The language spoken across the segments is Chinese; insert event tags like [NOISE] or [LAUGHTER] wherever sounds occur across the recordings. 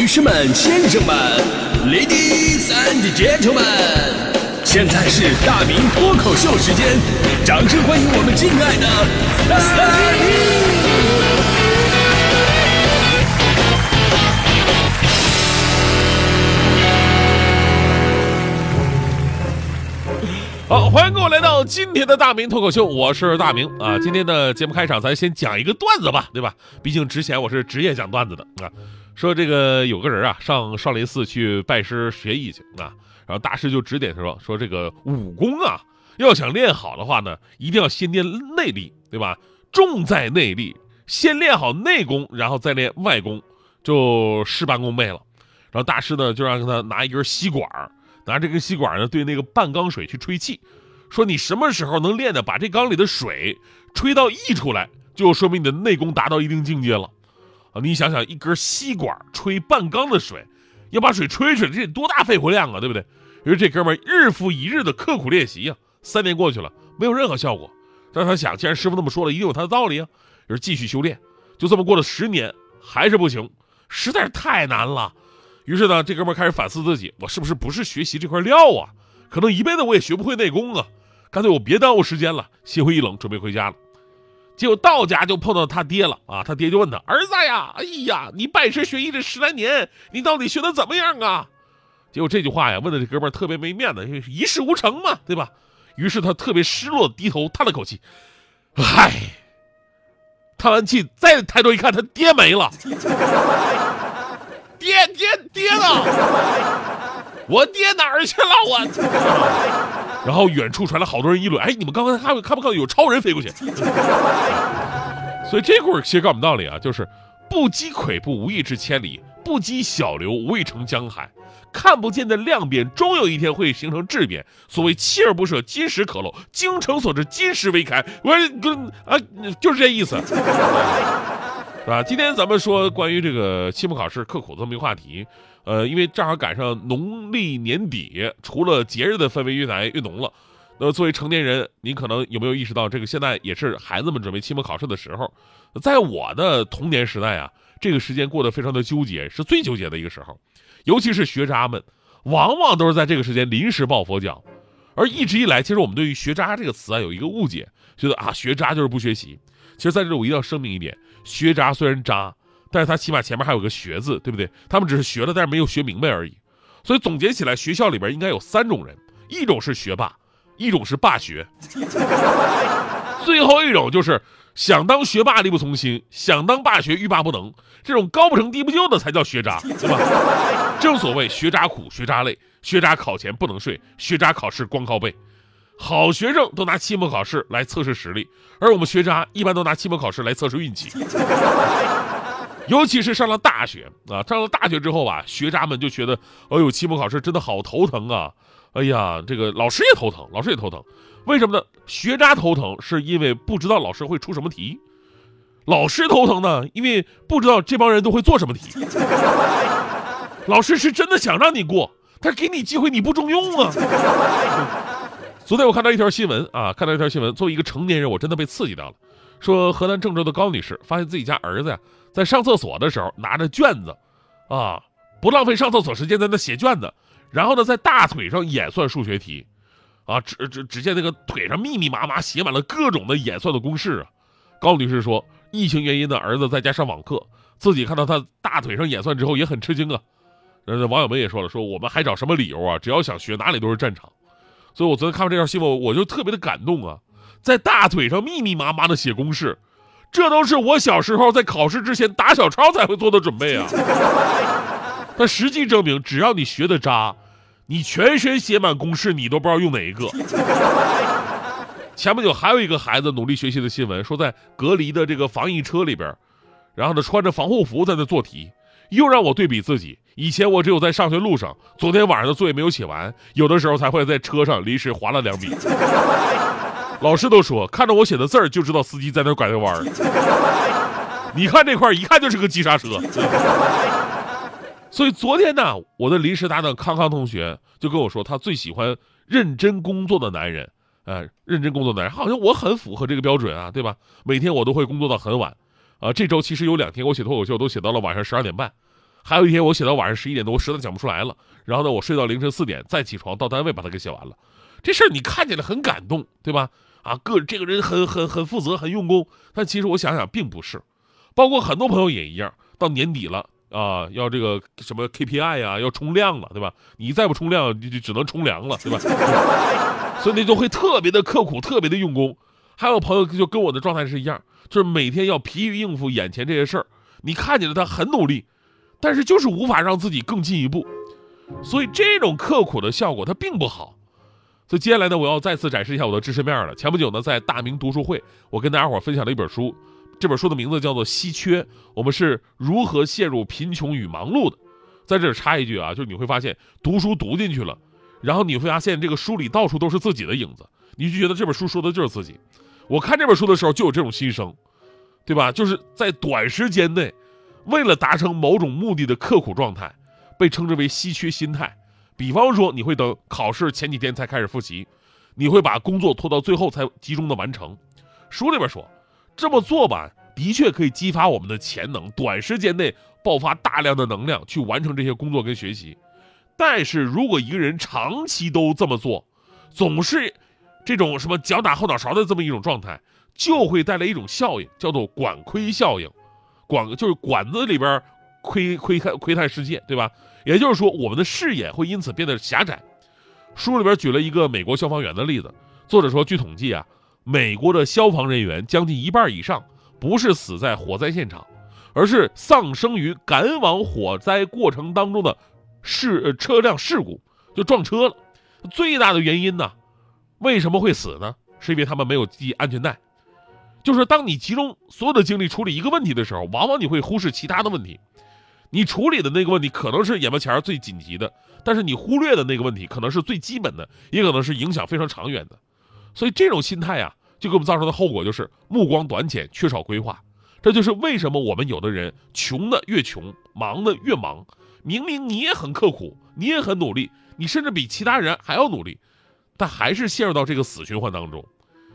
女士们、先生们，Ladies and Gentlemen，现在是大明脱口秀时间，掌声欢迎我们敬爱的大明！好，欢迎各位来到今天的大明脱口秀，我是大明啊。今天的节目开场，咱先讲一个段子吧，对吧？毕竟之前我是职业讲段子的啊。说这个有个人啊，上少林寺去拜师学艺去啊，然后大师就指点他说，说这个武功啊，要想练好的话呢，一定要先练内力，对吧？重在内力，先练好内功，然后再练外功，就事半功倍了。然后大师呢，就让他拿一根吸管。拿这根吸管呢，对那个半缸水去吹气，说你什么时候能练的把这缸里的水吹到溢出来，就说明你的内功达到一定境界了。啊，你想想，一根吸管吹半缸的水，要把水吹出来，这得多大肺活量啊，对不对？于是这哥们日复一日的刻苦练习呀，三年过去了，没有任何效果。但是他想，既然师傅那么说了，一定有他的道理啊，于是继续修炼。就这么过了十年，还是不行，实在是太难了。于是呢，这哥们开始反思自己，我是不是不是学习这块料啊？可能一辈子我也学不会内功啊！干脆我别耽误时间了，心灰意冷，准备回家了。结果到家就碰到他爹了啊！他爹就问他儿子呀：“哎呀，你拜师学艺这十来年，你到底学的怎么样啊？”结果这句话呀，问的这哥们儿特别没面子，因为一事无成嘛，对吧？于是他特别失落，低头叹了口气：“唉。”叹完气再抬头一看，他爹没了。[LAUGHS] 爹爹爹呢？我爹哪儿去了？我。然后远处传来好多人议论：“哎，你们刚刚看看不看有超人飞过去？” [LAUGHS] 所以这故事其实告诉我们道理啊，就是不积跬步，无以至千里；不积小流，无以成江海。看不见的量变，终有一天会形成质变。所谓锲而不舍，金石可镂；精诚所至，金石为开。我跟啊，就是这意思。[LAUGHS] 是吧？今天咱们说关于这个期末考试刻苦这么一个话题，呃，因为正好赶上农历年底，除了节日的氛围越来越浓了，那作为成年人，您可能有没有意识到，这个现在也是孩子们准备期末考试的时候？在我的童年时代啊，这个时间过得非常的纠结，是最纠结的一个时候，尤其是学渣们，往往都是在这个时间临时抱佛脚。而一直以来，其实我们对于“学渣”这个词啊有一个误解，觉得啊学渣就是不学习。其实在这里我一定要声明一点：学渣虽然渣，但是他起码前面还有个“学”字，对不对？他们只是学了，但是没有学明白而已。所以总结起来，学校里边应该有三种人：一种是学霸，一种是霸学，最后一种就是想当学霸力不从心，想当霸学欲罢不能。这种高不成低不就的才叫学渣，对吧？正所谓学渣苦，学渣累，学渣考前不能睡，学渣考试光靠背。好学生都拿期末考试来测试实力，而我们学渣一般都拿期末考试来测试运气。尤其是上了大学啊，上了大学之后吧，学渣们就觉得，哎呦，期末考试真的好头疼啊！哎呀，这个老师也头疼，老师也头疼。为什么呢？学渣头疼是因为不知道老师会出什么题，老师头疼呢，因为不知道这帮人都会做什么题。老师是真的想让你过，他给你机会你不中用啊。[LAUGHS] 昨天我看到一条新闻啊，看到一条新闻。作为一个成年人，我真的被刺激到了。说河南郑州的高女士发现自己家儿子呀，在上厕所的时候拿着卷子，啊，不浪费上厕所时间在那写卷子，然后呢，在大腿上演算数学题，啊，只只只见那个腿上密密麻麻写满了各种的演算的公式啊。高女士说，疫情原因的儿子在家上网课，自己看到他大腿上演算之后也很吃惊啊。呃，网友们也说了，说我们还找什么理由啊？只要想学，哪里都是战场。所以，我昨天看完这条新闻，我就特别的感动啊，在大腿上密密麻麻的写公式，这都是我小时候在考试之前打小抄才会做的准备啊。[LAUGHS] 但实际证明，只要你学的渣，你全身写满公式，你都不知道用哪一个。[LAUGHS] 前不久还有一个孩子努力学习的新闻，说在隔离的这个防疫车里边，然后呢穿着防护服在那做题。又让我对比自己，以前我只有在上学路上，昨天晚上的作业没有写完，有的时候才会在车上临时划了两笔。[LAUGHS] 老师都说，看着我写的字儿就知道司机在那拐着弯儿。[LAUGHS] 你看这块一看就是个急刹车。所以昨天呢，我的临时搭档康康同学就跟我说，他最喜欢认真工作的男人。呃，认真工作的男人，好像我很符合这个标准啊，对吧？每天我都会工作到很晚。啊，这周其实有两天我写脱口秀都写到了晚上十二点半，还有一天我写到晚上十一点多，我实在讲不出来了，然后呢，我睡到凌晨四点再起床到单位把它给写完了。这事儿你看起来很感动，对吧？啊，个这个人很很很负责，很用功，但其实我想想并不是，包括很多朋友也一样，到年底了啊，要这个什么 KPI 呀，要冲量了，对吧？你再不冲量，就就只能冲凉了，对吧？[LAUGHS] 所以那就会特别的刻苦，特别的用功。还有朋友就跟我的状态是一样，就是每天要疲于应付眼前这些事儿。你看见了他很努力，但是就是无法让自己更进一步，所以这种刻苦的效果它并不好。所以接下来呢，我要再次展示一下我的知识面了。前不久呢，在大明读书会，我跟大家伙分享了一本书，这本书的名字叫做《稀缺》，我们是如何陷入贫穷与忙碌的。在这儿插一句啊，就是你会发现读书读进去了，然后你会发现这个书里到处都是自己的影子，你就觉得这本书说的就是自己。我看这本书的时候就有这种心声，对吧？就是在短时间内，为了达成某种目的的刻苦状态，被称之为稀缺心态。比方说，你会等考试前几天才开始复习，你会把工作拖到最后才集中的完成。书里边说，这么做吧，的确可以激发我们的潜能，短时间内爆发大量的能量去完成这些工作跟学习。但是如果一个人长期都这么做，总是。这种什么脚打后脑勺的这么一种状态，就会带来一种效应，叫做管窥效应。管就是管子里边窥窥看窥探世界，对吧？也就是说，我们的视野会因此变得狭窄。书里边举了一个美国消防员的例子，作者说，据统计啊，美国的消防人员将近一半以上不是死在火灾现场，而是丧生于赶往火灾过程当中的事车辆事故，就撞车了。最大的原因呢？为什么会死呢？是因为他们没有系安全带。就是当你集中所有的精力处理一个问题的时候，往往你会忽视其他的问题。你处理的那个问题可能是眼巴前最紧急的，但是你忽略的那个问题可能是最基本的，也可能是影响非常长远的。所以这种心态啊，就给我们造成的后果就是目光短浅，缺少规划。这就是为什么我们有的人穷的越穷，忙的越忙。明明你也很刻苦，你也很努力，你甚至比其他人还要努力。但还是陷入到这个死循环当中，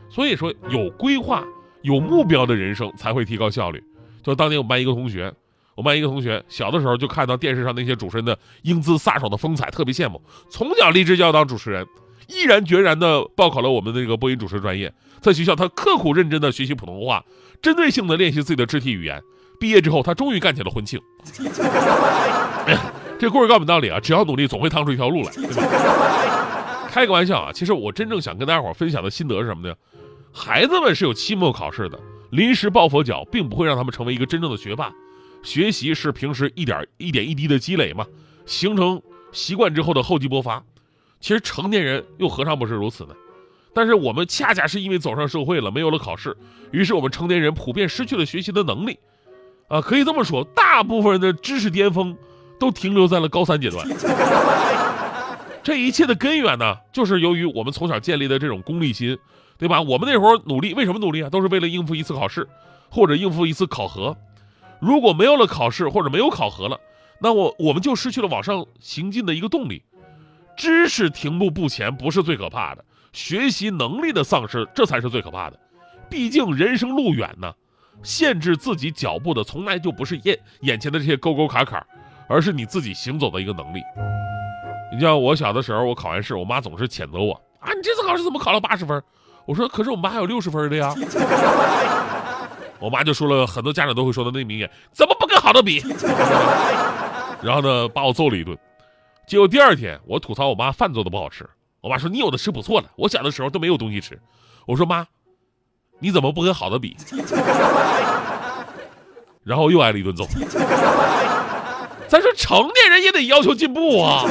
所以说有规划、有目标的人生才会提高效率。就当年我们班一个同学，我们班一个同学小的时候就看到电视上那些主持人的英姿飒爽的风采，特别羡慕，从小立志就要当主持人，毅然决然的报考了我们的这个播音主持专业。在学校，他刻苦认真的学习普通话，针对性的练习自己的肢体语言。毕业之后，他终于干起了婚庆。[LAUGHS] 这故事告诉我们道理啊，只要努力，总会趟出一条路来，对吧？[LAUGHS] 开个玩笑啊！其实我真正想跟大家伙分享的心得是什么呢？孩子们是有期末考试的，临时抱佛脚并不会让他们成为一个真正的学霸。学习是平时一点一点一滴的积累嘛，形成习惯之后的厚积薄发。其实成年人又何尝不是如此呢？但是我们恰恰是因为走上社会了，没有了考试，于是我们成年人普遍失去了学习的能力。啊，可以这么说，大部分人的知识巅峰都停留在了高三阶段。[LAUGHS] 这一切的根源呢，就是由于我们从小建立的这种功利心，对吧？我们那会儿努力，为什么努力啊？都是为了应付一次考试，或者应付一次考核。如果没有了考试，或者没有考核了，那我我们就失去了往上行进的一个动力。知识停步不前不是最可怕的，学习能力的丧失这才是最可怕的。毕竟人生路远呢，限制自己脚步的从来就不是眼眼前的这些沟沟坎坎，而是你自己行走的一个能力。你像我小的时候，我考完试，我妈总是谴责我啊，你这次考试怎么考了八十分？我说，可是我们还有六十分的呀。我妈就说了很多家长都会说的那名言，怎么不跟好的比？[LAUGHS] 然后呢，把我揍了一顿。结果第二天，我吐槽我妈饭做的不好吃，我妈说你有的吃不错了，我小的时候都没有东西吃。我说妈，你怎么不跟好的比？[LAUGHS] 然后又挨了一顿揍。[LAUGHS] 咱说成年人也得要求进步啊。